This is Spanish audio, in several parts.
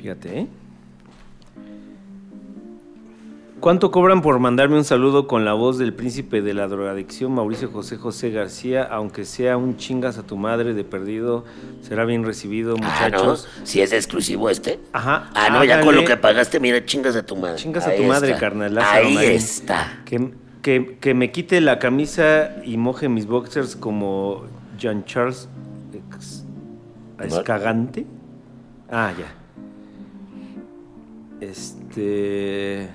Fíjate, ¿eh? ¿Cuánto cobran por mandarme un saludo con la voz del príncipe de la drogadicción, Mauricio José José García? Aunque sea un chingas a tu madre de perdido, será bien recibido, Ah, ¿no? muchachos. Si es exclusivo este. Ajá. Ah, no, ya con lo que pagaste, mira, chingas a tu madre. Chingas a tu madre, carnal, Ahí Marín. está. Que, que- que me quite la camisa y moje mis boxers como Jean Charles ex- Escagante. Ah, ya. Este.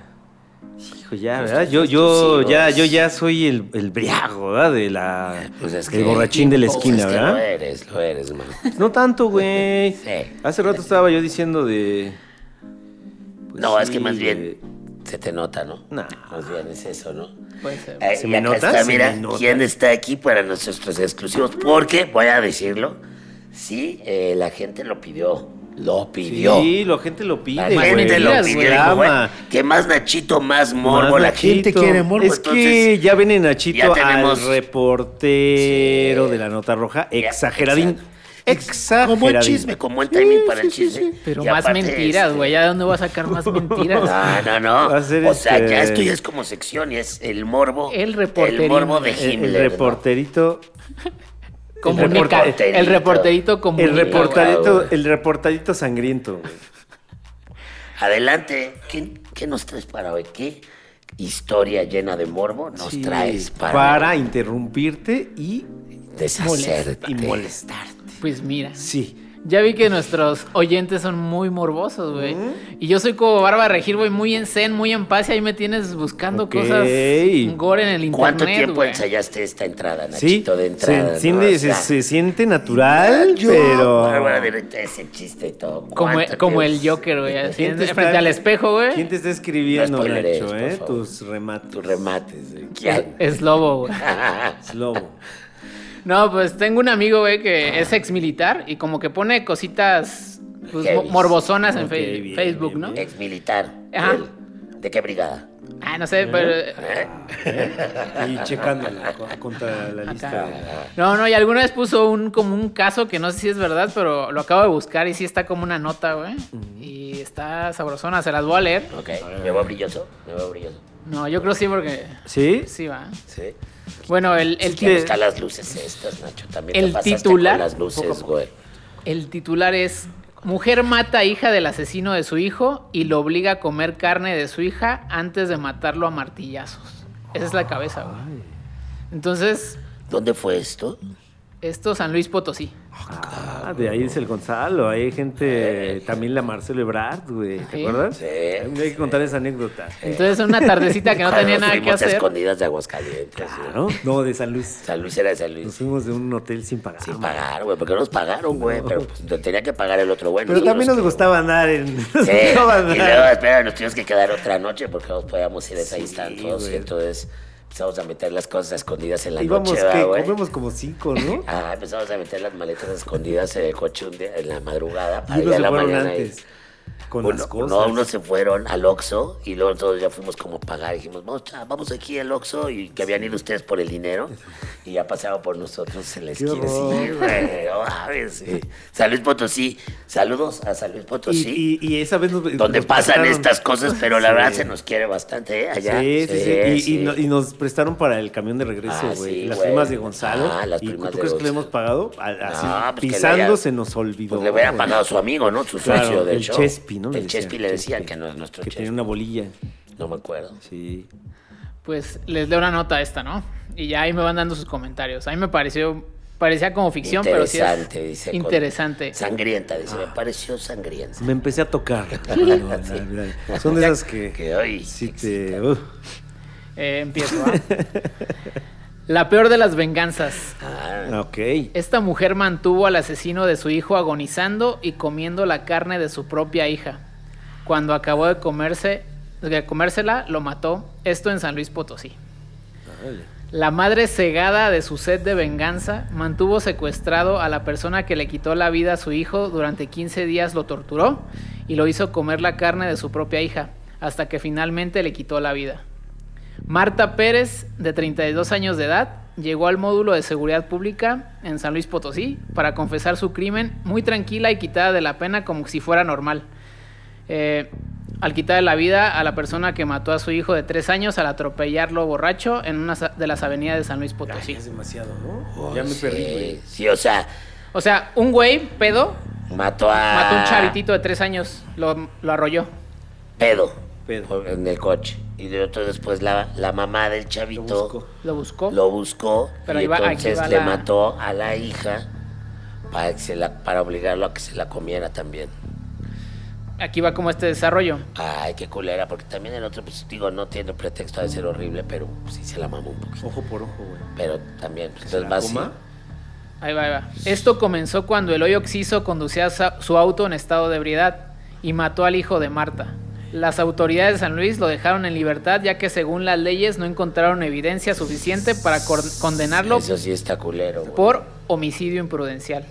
Hijo, ya, ¿verdad? Yo, yo, ya, yo ya soy el, el briago, ¿verdad? De la, Pues es el borrachín de la pues esquina, es que Lo ¿verdad? eres, lo eres, man. No tanto, güey. Sí. Hace rato estaba yo diciendo de. pues no, es que más de- bien se te nota, ¿no? Nah. Más bien es eso, ¿no? Puede ser. Eh, ¿Se me acá nota? está, ¿Se mira, me nota? quién está aquí para nuestros exclusivos. Porque, voy a decirlo, sí, eh, la gente lo pidió. Lo pidió. Sí, la gente lo la pide, gente güey. lo pidió. dijo, güey, Clama. que más Nachito, más morbo. Más la Nachito. gente quiere morbo. Es que ya ven en Nachito tenemos- al reportero Sí. de la nota roja, exageradín. exacto. Exageradín. Como buen chisme, como buen timing para el chisme. Pero más mentiras, este, güey. ¿Ya de dónde voy a sacar más mentiras? No, no, no. Va a o sea, este- ya esto ya es como sección y es el morbo. El reporterino. El morbo de El, el Himmler. ¿no? Reporterito. Comunica. El El reporterito. El güey. reportadito, el reportadito sangriento. güey. Adelante. ¿Qué, qué nos traes para hoy? ¿Qué historia llena de morbo nos Sí, traes para, para interrumpirte y, deshacerte? y molestarte. Pues mira. Sí. Ya vi que nuestros oyentes son muy morbosos, güey. Y yo soy como Barba Regir, güey, muy en zen, muy en paz. Y ahí me tienes buscando Ok. cosas gore en el internet, ¿Cuánto tiempo ensayaste esta entrada, Sí, Nachito, de entrada? se, no? siente, O sea, se, se siente natural, yo, pero... Bárbara, de- ese chiste y todo. Como, ¿Cuánto como el Joker, güey. Así, ¿Quién te frente está- al espejo, güey. ¿Quién te está escribiendo, No Nacho, eh? Tus remates. Tus remates. ¿eh? ¿Quién? Es lobo, güey. Es lobo. No, pues tengo un amigo, güey, que es ex militar y como que pone cositas pues, morbosonas en Ok, fe- bien, Facebook, bien, ¿no? Ex militar. Ajá. ¿De qué brigada? Ah, no sé, pero... Y checándola co- contra la lista. No, no, y alguna vez puso un como un caso que no sé si es verdad, pero lo acabo de buscar y sí está como una nota, güey. Y está sabrosona, se las voy a leer. Ok. ¿Me veo brilloso? ¿Me veo brilloso? No, yo creo sí porque ¿Sí? sí va. Sí. Bueno, el, el, ¿Quién ti- busca las luces estas, Nacho? También El te pasaste titular- con las luces, güey. el titular es Mujer mata a hija del asesino de su hijo y lo obliga a comer carne de su hija antes de matarlo a martillazos. Esa es la cabeza, güey. Entonces, ¿Dónde fue esto? Esto San Luis Potosí. Ah, de ahí es el Gonzalo. Hay gente, también la Marcelo Ebrard, güey. ¿Te Sí. acuerdas? Sí. Hay que contar esa anécdota. Entonces, una tardecita que no tenía nada que a hacer. escondidas de Aguascalientes. güey. Claro. No, de San Luis. San Luis era de San Nos Luis. fuimos de un hotel sin pagar. Sin pagar, güey. porque nos pagaron, güey? Pero pues, nos tenía que pagar el otro bueno. Pero también nos que- gustaba andar en. nos Sí, gustaba y luego, espera, nos tuvimos que quedar otra noche porque no podíamos ir esa Sí, instantes. güey. Y entonces empezamos a meter las cosas escondidas en la Íbamos, noche, ¿qué? Comemos como cinco, ¿no? Ah, empezamos a meter las maletas escondidas en el coche un día, en la madrugada. Y Para ir unos a la mañana. y- antes. Con Uno- las cosas. No, unos se fueron al Oxxo y luego todos ya fuimos como a pagar. Dijimos, vamos, cha, vamos aquí al Oxxo y que habían ido ustedes por el dinero y ya pasaban por nosotros en la esquina. Sí, güey, sí. San Luis Potosí. Saludos a San Luis Potosí. Y, y, y esa vez nos. donde nos pasan prestaron- estas cosas, pero la Sí. verdad se nos quiere bastante, ¿eh? Allá. Sí, sí, sí. Y, sí. y no- y nos prestaron para el camión de regreso, Ah, güey. las güey. primas de Gonzalo. Ah, las ¿Y primas tú de crees que le hemos pagado? Así, No, pues pisando haya- se nos olvidó. Pues le hubiera pagado a su amigo, ¿no? Su Claro, socio, de hecho. Chespi, ¿no? El Chespi le decían Chespi, que no es nuestro Que Chespi. tenía una bolilla. No me acuerdo. Sí. Pues les leo una nota a esta, ¿no? Y ya ahí me van dando sus comentarios. A mí me pareció, parecía como ficción, pero sí Interesante, es dice. interesante. Sangrienta, dice. Me pareció sangrienta. Me empecé a tocar. No, no, no. Son de esas que. Que hoy. Sí te. uf. Eh, empiezo, ¿va? La peor de las venganzas. Ah, Ok. Esta mujer mantuvo al asesino de su hijo agonizando y comiendo la carne de su propia hija. Cuando acabó de comerse, de comérsela, lo mató. Esto en San Luis Potosí. La madre cegada de su sed de venganza mantuvo secuestrado a la persona que le quitó la vida a su hijo durante 15 días, lo torturó y lo hizo comer la carne de su propia hija, hasta que finalmente le quitó la vida. Marta Pérez, de 32 años de edad, llegó al módulo de seguridad pública en San Luis Potosí para confesar su crimen muy tranquila y quitada de la pena como si fuera normal. Eh, al quitarle la vida a la persona que mató a su hijo de tres años al atropellarlo borracho en una de las avenidas de San Luis Ay, Potosí. es demasiado, ¿no? Oh, ya me sí, perdí, güey. Sí, o sea, O sea, un güey, pedo, mató a. mató a un chavitito de tres años, lo, lo arrolló. Pedo. Pedo. En el coche. Y de otro después la, la mamá del Lo chavito. Lo buscó. lo buscó. Pero y entonces le la- mató a la hija para, que se la, para obligarlo a que se la comiera también. Aquí va como este desarrollo. Ay, qué culera, porque también el otro, pues digo, no tiene pretexto de ser horrible, pero sí se la mamó un poquito. Ojo por ojo, güey. Pero también, pues, ¿Se entonces va así. Ahí va, ahí va. Esto comenzó cuando Eloy Oxiso conducía su auto en estado de ebriedad y mató al hijo de Marta. Las autoridades de San Luis lo dejaron en libertad ya que según las leyes no encontraron evidencia suficiente para condenarlo Eso sí está culero. güey. por homicidio imprudencial.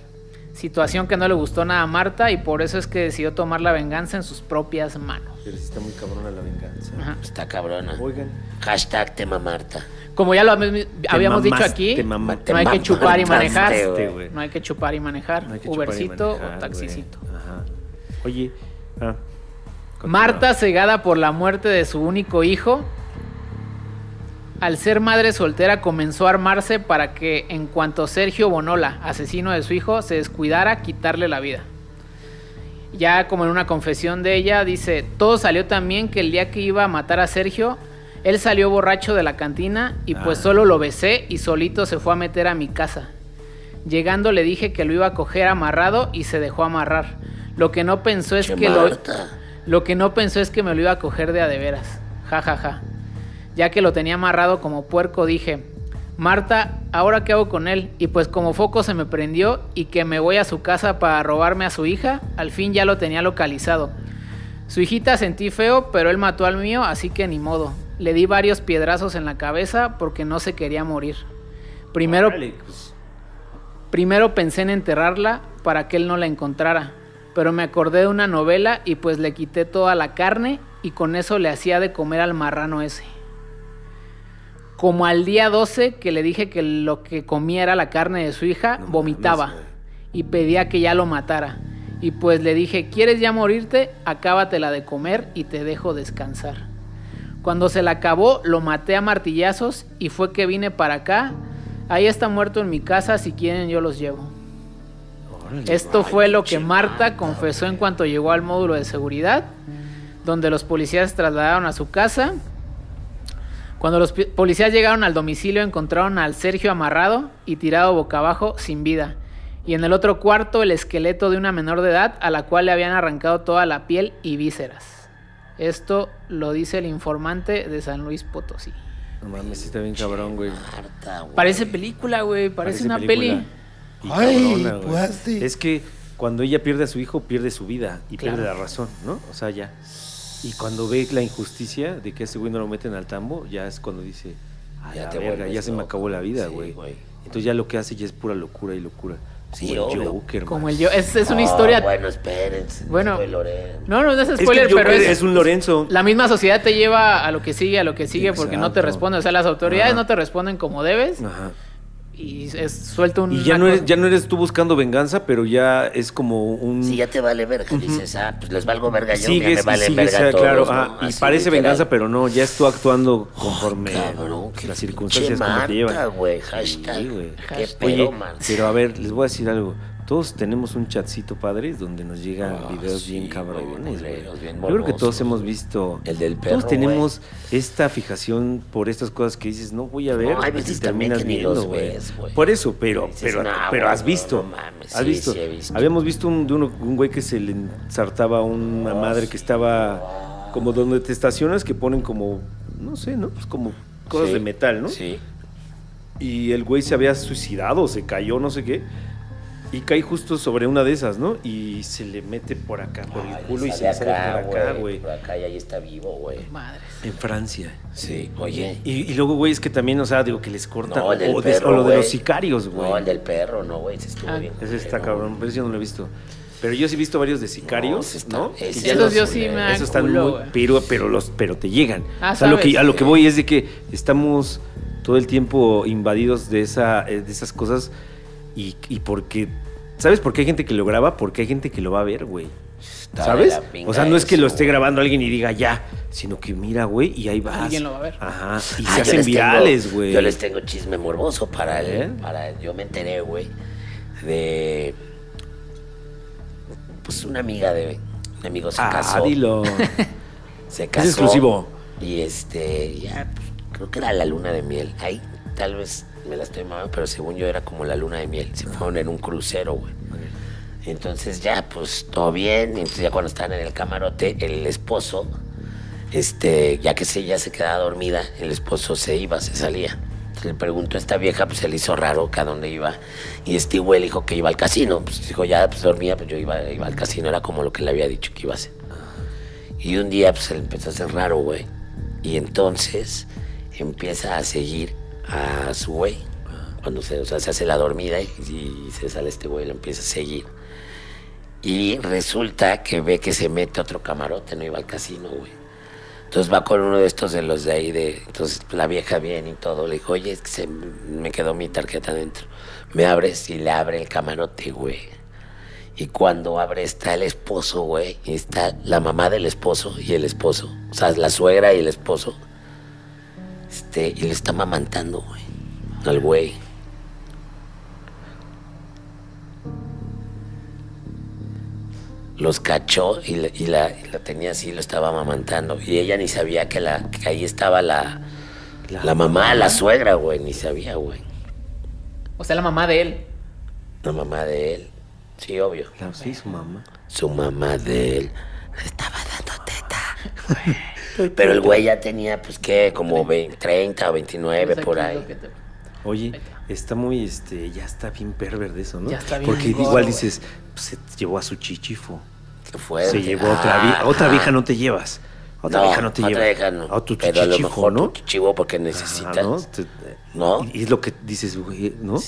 Situación que no le gustó nada a Marta y por eso es que decidió tomar la venganza en sus propias manos. Pero sí está muy cabrona la venganza. Ajá. Está cabrona. Oigan. Hashtag tema Marta. Como ya lo habíamos- habíamos dicho mamaste, aquí, te mamaste, no hay que mamaste, chupar y manejar. güey. güey. No hay que chupar y manejar. No hay que chupar y Ubercito manejar, o taxicito. Ajá. Oye, ah. Marta, cegada por la muerte de su único hijo, al ser madre soltera comenzó a armarse para que en cuanto Sergio Bonola, asesino de su hijo, se descuidara, quitarle la vida. Ya como en una confesión de ella, dice, todo salió también que el día que iba a matar a Sergio, él salió borracho de la cantina y pues Ah. solo lo besé y solito se fue a meter a mi casa. Llegando le dije que lo iba a coger amarrado y se dejó amarrar. Lo que no pensó es Che, que Marta. lo que no pensó es que me lo iba a coger de a de veras. Ja, ja, ja. Ya que lo tenía amarrado como puerco, dije, Marta, ¿ahora qué hago con él? Y pues como foco se me prendió y que me voy a su casa para robarme a su hija, al fin ya lo tenía localizado. Su hijita sentí feo, pero él mató al mío, así que ni modo. Le di varios piedrazos en la cabeza porque no se quería morir. Primero, pues, Primero pensé en enterrarla para que él no la encontrara, pero me acordé de una novela y pues le quité toda la carne y con eso le hacía de comer al marrano ese. Como al día 12 que le dije que lo que comía era la carne de su hija, No vomitaba y pedía que ya lo matara. Y pues le dije, ¿quieres ya morirte? Acábatela de comer y te dejo descansar. Cuando se la acabó, lo maté a martillazos y fue que vine para acá. Ahí está muerto en mi casa, si quieren yo los llevo. Esto fue lo que Marta confesó en cuanto llegó al módulo de seguridad, donde los policías se trasladaron a su casa. Cuando los policías llegaron al domicilio encontraron al Sergio amarrado y tirado boca abajo sin vida. Y en el otro cuarto el esqueleto de una menor de edad a la cual le habían arrancado toda la piel y vísceras. Esto lo dice el informante de San Luis Potosí. No mames, está bien cabrón, güey. Marta, güey. Parece película, güey, parece, una película. peli. Y Ay, cabrona, pues sí. Es que cuando ella pierde a su hijo, pierde su vida y Claro. pierde la razón, ¿no? O sea, ya. Y cuando ve la injusticia de que a ese güey no lo meten al tambo, ya es cuando dice, ay, Ya la te verga, ya se me acabó la vida, güey. Entonces ya lo que hace ya es pura locura y locura. Sí, Como el. Joker, Como el yo. Es, es una historia. Bueno, espérense. Bueno. No, no, no es Es que spoiler, el Joker pero es, es un Lorenzo. La misma sociedad te lleva a lo que sigue, a lo que sigue, porque no te Exacto. responden. O sea, las autoridades Ajá. no te responden como debes Ajá. Y es suelto un. Y ya no, eres, ya no eres tú buscando venganza, pero ya es como un... Si ya te vale verga, dices, ah, pues les valgo verga yo, ya Sigues me y vale sigues, verga ah, todos, claro, ¿no? ah, y Así, parece literal. venganza, pero no, ya es tú actuando conforme Cabrón, qué las circunstancias como te llevan. güey, hashtag. Sí. Qué Hashtag. pedo, Oye, man. pero a ver, les voy a decir algo. Todos tenemos un chatcito padre donde nos llegan Ah, videos sí, bien cabrones, güey. Yo creo que todos hemos visto. El del perro, Todos tenemos esta fijación por estas cosas que dices, no voy a ver. hay veces y terminas viendo, güey. Por eso, pero, Dices, pero, "No, pero has no, visto. no mames". has Sí, visto. sí he visto. Habíamos visto un, de uno- un güey que se le ensartaba a una madre que estaba como donde te estacionas que ponen como, no sé, ¿no? Pues como cosas Sí, de metal, ¿no? Sí. y el güey se había suicidado, se cayó, no sé qué. Y cae justo sobre una de esas, ¿no? Y se le mete por acá, por el culo y se le sale por acá, güey. Por acá y ahí está vivo, güey. Madres. En Francia. Sí, oye. Y, y luego, güey, es que también, o sea, digo que les cortan. No, el del o, de- perro, o lo de los sicarios, güey. No, el del perro, no, güey. Ese estuvo Ah. bien. Ese está cabrón, pero ese yo no lo he visto. Pero yo sí he visto varios de sicarios, está- ¿no? ya Esos los- yo sí me da Esos están culo, muy, pero, pero los, pero te llegan. Ah, o sea, lo que, a lo que voy es de que estamos todo el tiempo invadidos de esa, eh, de esas cosas y, y porque, ¿sabes por qué hay gente que lo graba? Porque hay gente que lo va a ver, güey. Está ¿Sabes? O sea, no es que lo esté grabando alguien y diga ya, sino que mira, güey, y ahí vas. Alguien lo va a ver. Ajá. Y Ah, se yo hacen virales, güey. Yo les tengo chisme morboso para ¿Eh? él. Para, yo me enteré, güey, de. Pues una amiga de. Un amigo se Ah, casó. dilo. Se casó. exclusivo. Y este, ya, pues, creo que era la luna de miel. Ahí, tal vez me la estoy mamando, pero según yo era como la luna de miel. Se fueron en un crucero, güey. Entonces ya, pues todo bien. Entonces ya cuando estaban en el camarote, el esposo, este, ya que ya se quedaba dormida, el esposo se iba, se salía. Entonces le preguntó a esta vieja, pues se le hizo raro que a dónde iba. Y este güey le dijo que iba al casino. Pues dijo, ya, pues dormía, pues yo iba, iba al casino. Era como lo que le había dicho que iba a hacer. Y un día pues se le empezó a hacer raro, güey. Y entonces empieza a seguir a su güey. Cuando se, o sea, se hace la dormida y, y se sale este güey, lo empieza a seguir. Y resulta que ve que se mete otro camarote, no iba al casino, güey. Entonces va con uno de estos de los de ahí, de, entonces la vieja viene y todo. Le dijo, oye, es que se me quedó mi tarjeta adentro. Me abres y le abre el camarote, güey. Y cuando abre está el esposo, güey. Y está la mamá del esposo y el esposo. O sea, la suegra y el esposo. Este, y le está mamantando, güey. Al güey. Los cachó y, la, y la- y la tenía así, lo estaba mamantando. Y ella ni sabía que, la, que ahí estaba la, la, mamá, la suegra, güey. Ni sabía, güey. O sea, la mamá de él. La mamá de él. Sí, obvio. Sí, su mamá. Su mamá de él le estaba dando teta. Pero el güey ya tenía, pues, ¿qué? Como 20, 30 o 29 No sé por ahí. Oye, está muy, este, ya está bien perver de eso, ¿no? Ya está bien Porque gordo, igual dices, pues, se llevó a su chichifo. Qué fuerte. Se llevó a otra vieja. Ah, Otra vieja no te llevas. Otra vieja no te otra llevas. vieja no. A tu, tu Pero a lo mejor ¿no? tu chichivo porque Ajá, necesitas. ¿no? Te- ¿No? Y es lo que dices, güey, ¿no?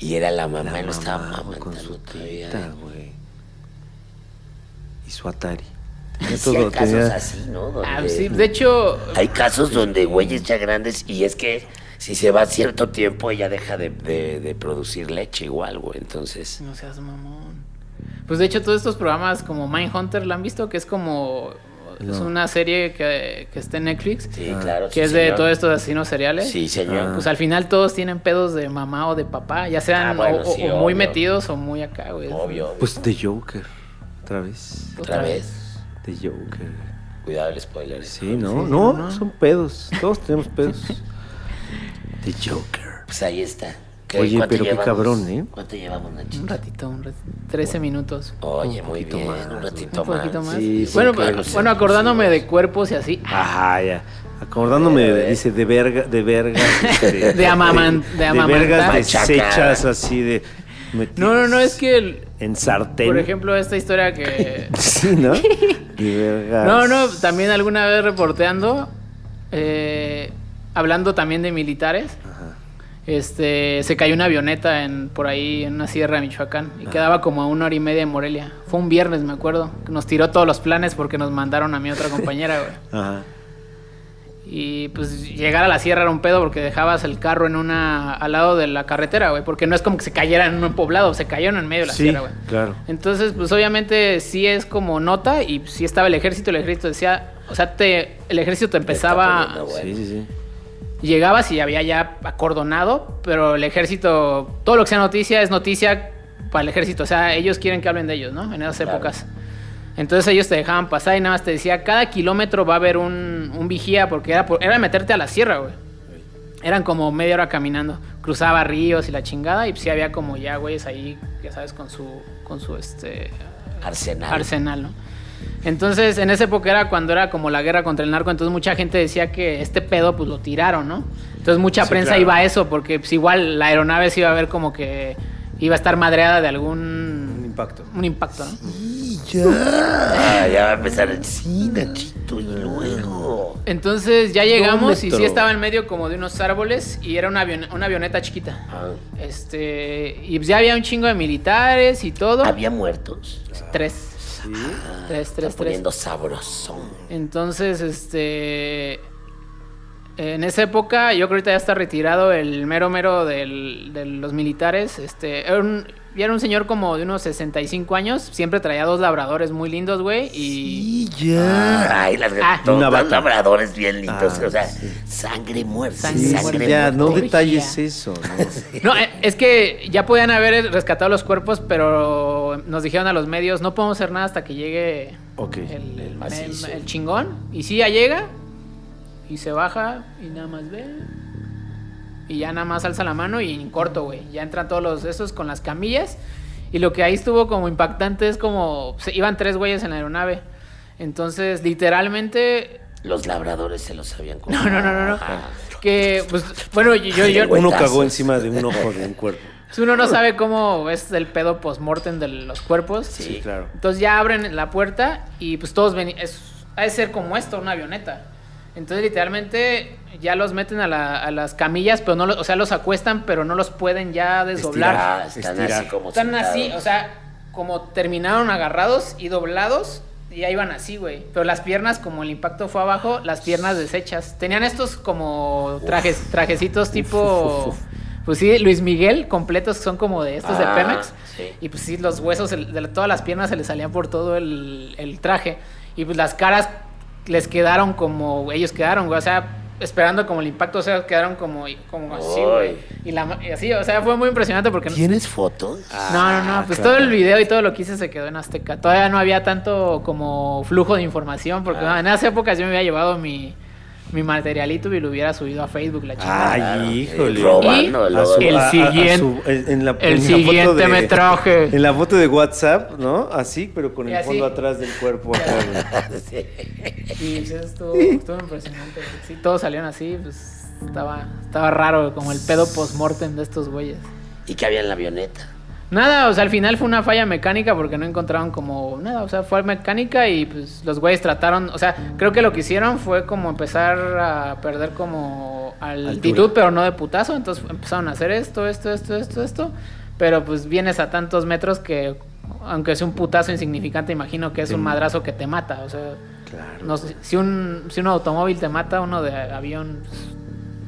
Y era la mamá, La y lo estaba mamá, con su tita, güey. Y su Atari. Sí hay casos tenía- así, ¿no? Donde- Ah, sí, de hecho, Hay casos donde güeyes ya grandes y es que si se va cierto tiempo ella deja de, de- de producir leche igual, güey. Entonces, no seas mamón. Pues de hecho, todos estos programas como Mindhunter, ¿la han visto? Que es como. Es una serie que, que está en Netflix. sí, claro. Que sí, es de todos estos asesinos seriales. Sí, señor. Pues al final todos tienen pedos de mamá o de papá, ya sean Ah, bueno, o- o- sí, o muy metidos o muy acá, güey. Obvio. Pues de Joker. Otra vez. Otra vez. De Joker. Cuidado el spoiler. Sí, ¿no? sí, no, no. son pedos. Todos tenemos pedos. De Joker. Pues ahí está. ¿Qué- Oye, pero qué cabrón, ¿eh? ¿Cuánto llevamos, Nachito? Un ratito, un ratito. 13 minutos. Oye, Un muy bien. más, un ratito Un poquito más. Sí, sí, bueno, claro, bueno, acordándome de cuerpos y así. Ajá, ya. Acordándome, de, dice, de verga, de vergas. este, De amaman- de De amamantar. vergas deshechas así de. No, no, no, es que, el- En sartén. por ejemplo, esta historia que... Sí, ¿no? No, no, también alguna vez reporteando, eh, hablando también de militares, este, se cayó una avioneta en, por ahí en una sierra de Michoacán y quedaba como a una hora y media de Morelia. Fue un viernes, me acuerdo, nos tiró todos los planes porque nos mandaron a mi otra compañera, güey. Ajá. Y pues llegar a la sierra era un pedo porque dejabas el carro en una al lado de la carretera, güey, porque no es como que se cayera en un poblado, se cayeron en medio de la Sí, sierra, güey. claro. Entonces, pues obviamente sí es como nota y sí estaba el ejército, el ejército decía, o sea, te, el ejército te empezaba, poniendo. Sí, sí, sí. llegabas y había ya acordonado, pero el ejército, todo lo que sea noticia es noticia para el ejército, o sea, ellos quieren que hablen de ellos, ¿no? En esas Claro. épocas. Entonces ellos te dejaban pasar y nada más te decía, cada kilómetro va a haber un, un vigía, porque era, por- era meterte a la sierra, güey. Eran como media hora caminando. Cruzaba ríos y la chingada. Y pues sí había como ya güeyes ahí, ya sabes, con su, con su este Arsenal. arsenal, ¿no? Entonces, en esa época era cuando era como la guerra contra el narco, entonces mucha gente decía que este pedo pues lo tiraron, ¿no? Entonces mucha Sí, prensa claro. iba a eso, porque pues igual la aeronave se iba a ver como que iba a estar madreada de Un algún impacto. un impacto, ¿no? Ya va a empezar el sí, Nachito, y luego. Entonces ya llegamos y sí estaba en medio como de unos árboles y era una, avion- una avioneta chiquita. Ah, Este, y pues ya había un chingo de militares y todo. ¿Había muertos? Tres. Sí. Tres, Está tres, tres. poniendo sabrosón. Entonces, este. En esa época, yo creo que ahorita ya está retirado el mero mero del- de los militares. Este, era un, y era un señor como de unos 65 años. Siempre traía dos labradores muy lindos, güey. Y ya. Ay, las Ah. vaca. labradores bien lindos. Ah, o sea, sí. sangre muerta. Sangre Sí, Sangre, sí, ya, muerta. no detalles eso. ¿no? No, eh, es que ya podían haber rescatado los cuerpos, pero nos dijeron a los medios, no podemos hacer nada hasta que llegue el- el chingón. Y sí, ya llega, y se baja, y nada más ve. Y ya nada más alza la mano y en corto, güey. Ya entran todos los esos con las camillas. Y lo que ahí estuvo como impactante es como... se- iban tres güeyes en la aeronave. Entonces, literalmente... Los labradores se los habían No, no, no, no. no. Ah. Que, pues, bueno, yo... yo. Uno cagó encima de un ojo de un cuerpo. pues, uno no sabe cómo es el pedo post-mortem de los cuerpos. Sí. Sí, claro. Entonces ya abren la puerta y pues todos ven, es, ha de ser como esto, una avioneta. Entonces literalmente ya los meten a, la- a las camillas, pero no, lo- o sea, los acuestan, pero no los pueden ya desdoblar. Ah, están Estirar. así como Están así, o sea, como terminaron agarrados y doblados, y ya iban así, güey. Pero las piernas, como el impacto fue abajo, las piernas deshechas. Tenían estos como trajes, trajecitos tipo, uf, uf. pues sí, Luis Miguel, completos, que son como de estos de Ah, Pemex. sí. Y pues sí, los huesos el- de todas las piernas se les salían por todo el, el traje. Y pues las caras les quedaron como ellos quedaron, güey. O sea, esperando como el impacto, o sea, quedaron como, como así, güey. Y, la, y así, o sea, fue muy impresionante porque... ¿Tienes fotos? No, no, no, pues todo el video y todo lo que hice se quedó en Azteca. Todavía no había tanto como flujo de información, porque Ah. en esas épocas yo me había llevado mi, mi materialito y lo hubiera subido a Facebook, la chica. Ay, Claro, híjole. Y el oro. el a- a- a siguiente- su- en- en la- el en foto de- metraje. En la foto de WhatsApp, ¿no? Así, pero con Y el así. fondo atrás del cuerpo. acá. Sí. Y pues, estuvo, estuvo impresionante. Sí, todos salieron así, pues estaba, estaba raro, como el pedo post-mortem de estos güeyes. ¿Y qué había en la avioneta? Nada, o sea, al final fue una falla mecánica porque no encontraron como nada, o sea, fue mecánica y pues los güeyes trataron, o sea, creo que lo que hicieron fue como empezar a perder como altitud, Altura. pero no de putazo, entonces empezaron a hacer esto, esto, esto, esto, esto, pero pues vienes a tantos metros que aunque sea un putazo insignificante, imagino que es un madrazo que te mata, o sea, Claro. no si un si un automóvil te mata, uno de avión pues,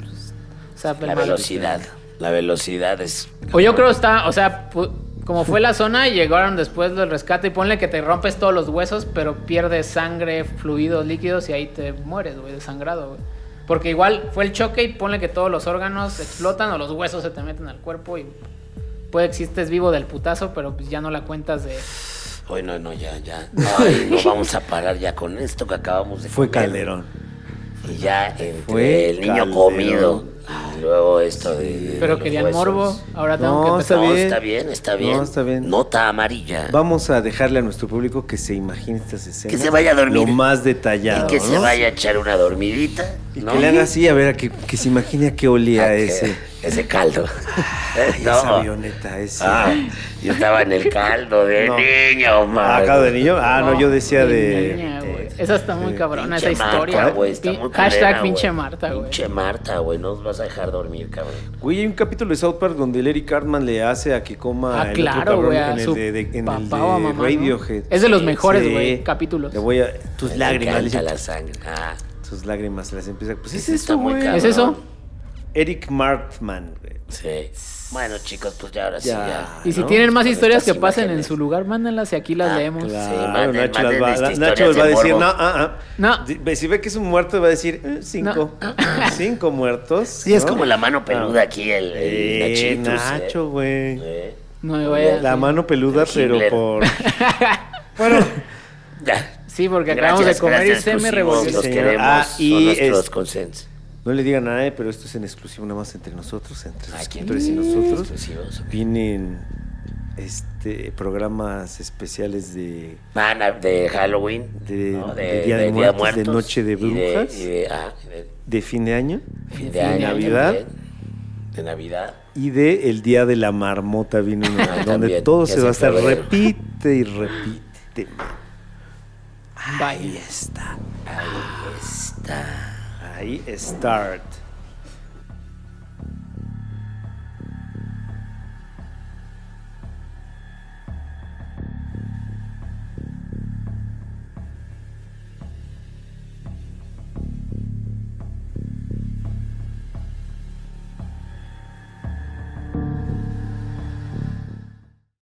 pues, o sea, La velocidad. La velocidad es. o yo creo está, o sea, pu- como fue la zona, llegaron después del rescate y ponle que te rompes todos los huesos, pero pierdes sangre, fluidos, líquidos y ahí te mueres, güey, desangrado, güey. Porque igual fue el choque y ponle que todos los órganos explotan o los huesos se te meten al cuerpo y puede estés vivo del putazo, pero pues ya no la cuentas de... Hoy no, no, ya, ya. Ay, no vamos a parar ya con esto que acabamos de Fue comer. Calderón. Y ya entre Fue el niño Calderón. comido. Y luego esto de. de Pero querían huesos. morbo, ahora tengo No, que está empezar... No, bien. está bien, está bien. No, está bien. Nota amarilla. Vamos a dejarle a nuestro público que se imagine estas escenas. Que se vaya a dormir. Lo más detallado. y que se vaya a echar una dormidita. Y ¿no? que le haga así, a ver, a que, que se imagine a qué olía A que- ese. Ese caldo. Ay, No. Esa avioneta, ese. Ah, yo estaba en el caldo de No. niño, Ah, man. acá de niño. Ah, no, yo decía de. Niña, güey. Esa está muy cabrona, Pinche esa historia. Está muy Hashtag culera, pinche güey. Marta, güey. Pinche Marta, güey, no nos vas a dejar dormir, cabrón. Güey, hay un capítulo de South Park donde Eric Cartman le hace a que coma Ah, el claro, cabrón güey, en a el su de, de- en el papá de o a mamá, ¿no? Radiohead. Es de los mejores, sí. güey, capítulos. Le voy a. Tus lágrimas, le la sangre. Ah, Tus lágrimas se las empieza. Pues es eso, muy güey. cabrón. ¿Es eso? Eric Martman, sí. Bueno, chicos, pues ya ahora sí, Ya. ya. Y si ¿no? tienen más historias que pasen en imágenes. su lugar, mándenlas y aquí las Ah, leemos. claro. Claro, manden- Nacho, las va, Nacho les va a de decir, morbo. no, ah, ah. No. Di- Si ve que es un muerto, va a decir, eh, cinco. Cinco muertos. Sí, es ¿no? como la mano peluda aquí, el, el Eh, Nachitos, Nacho, güey. eh. No me vaya. La mano peluda, El pero Hitler. por. bueno, Ya. Sí, porque acabamos de comer y gracias, se me revolvió. Los Señor. queremos, Ah, y son nuestros es- consens. No le digan a nadie, pero esto es en exclusivo nada más entre nosotros, entre y nosotros. Vienen este programas especiales de de Halloween, De- ¿no? de Día de Muertos, de Noche de Brujas. y de, ah, y de de fin de año fin De de año. Navidad. De Navidad. y de el día de la marmota Ah, donde también, todo se va a estar repite y repite. Ahí está. Ahí está. Ahí start.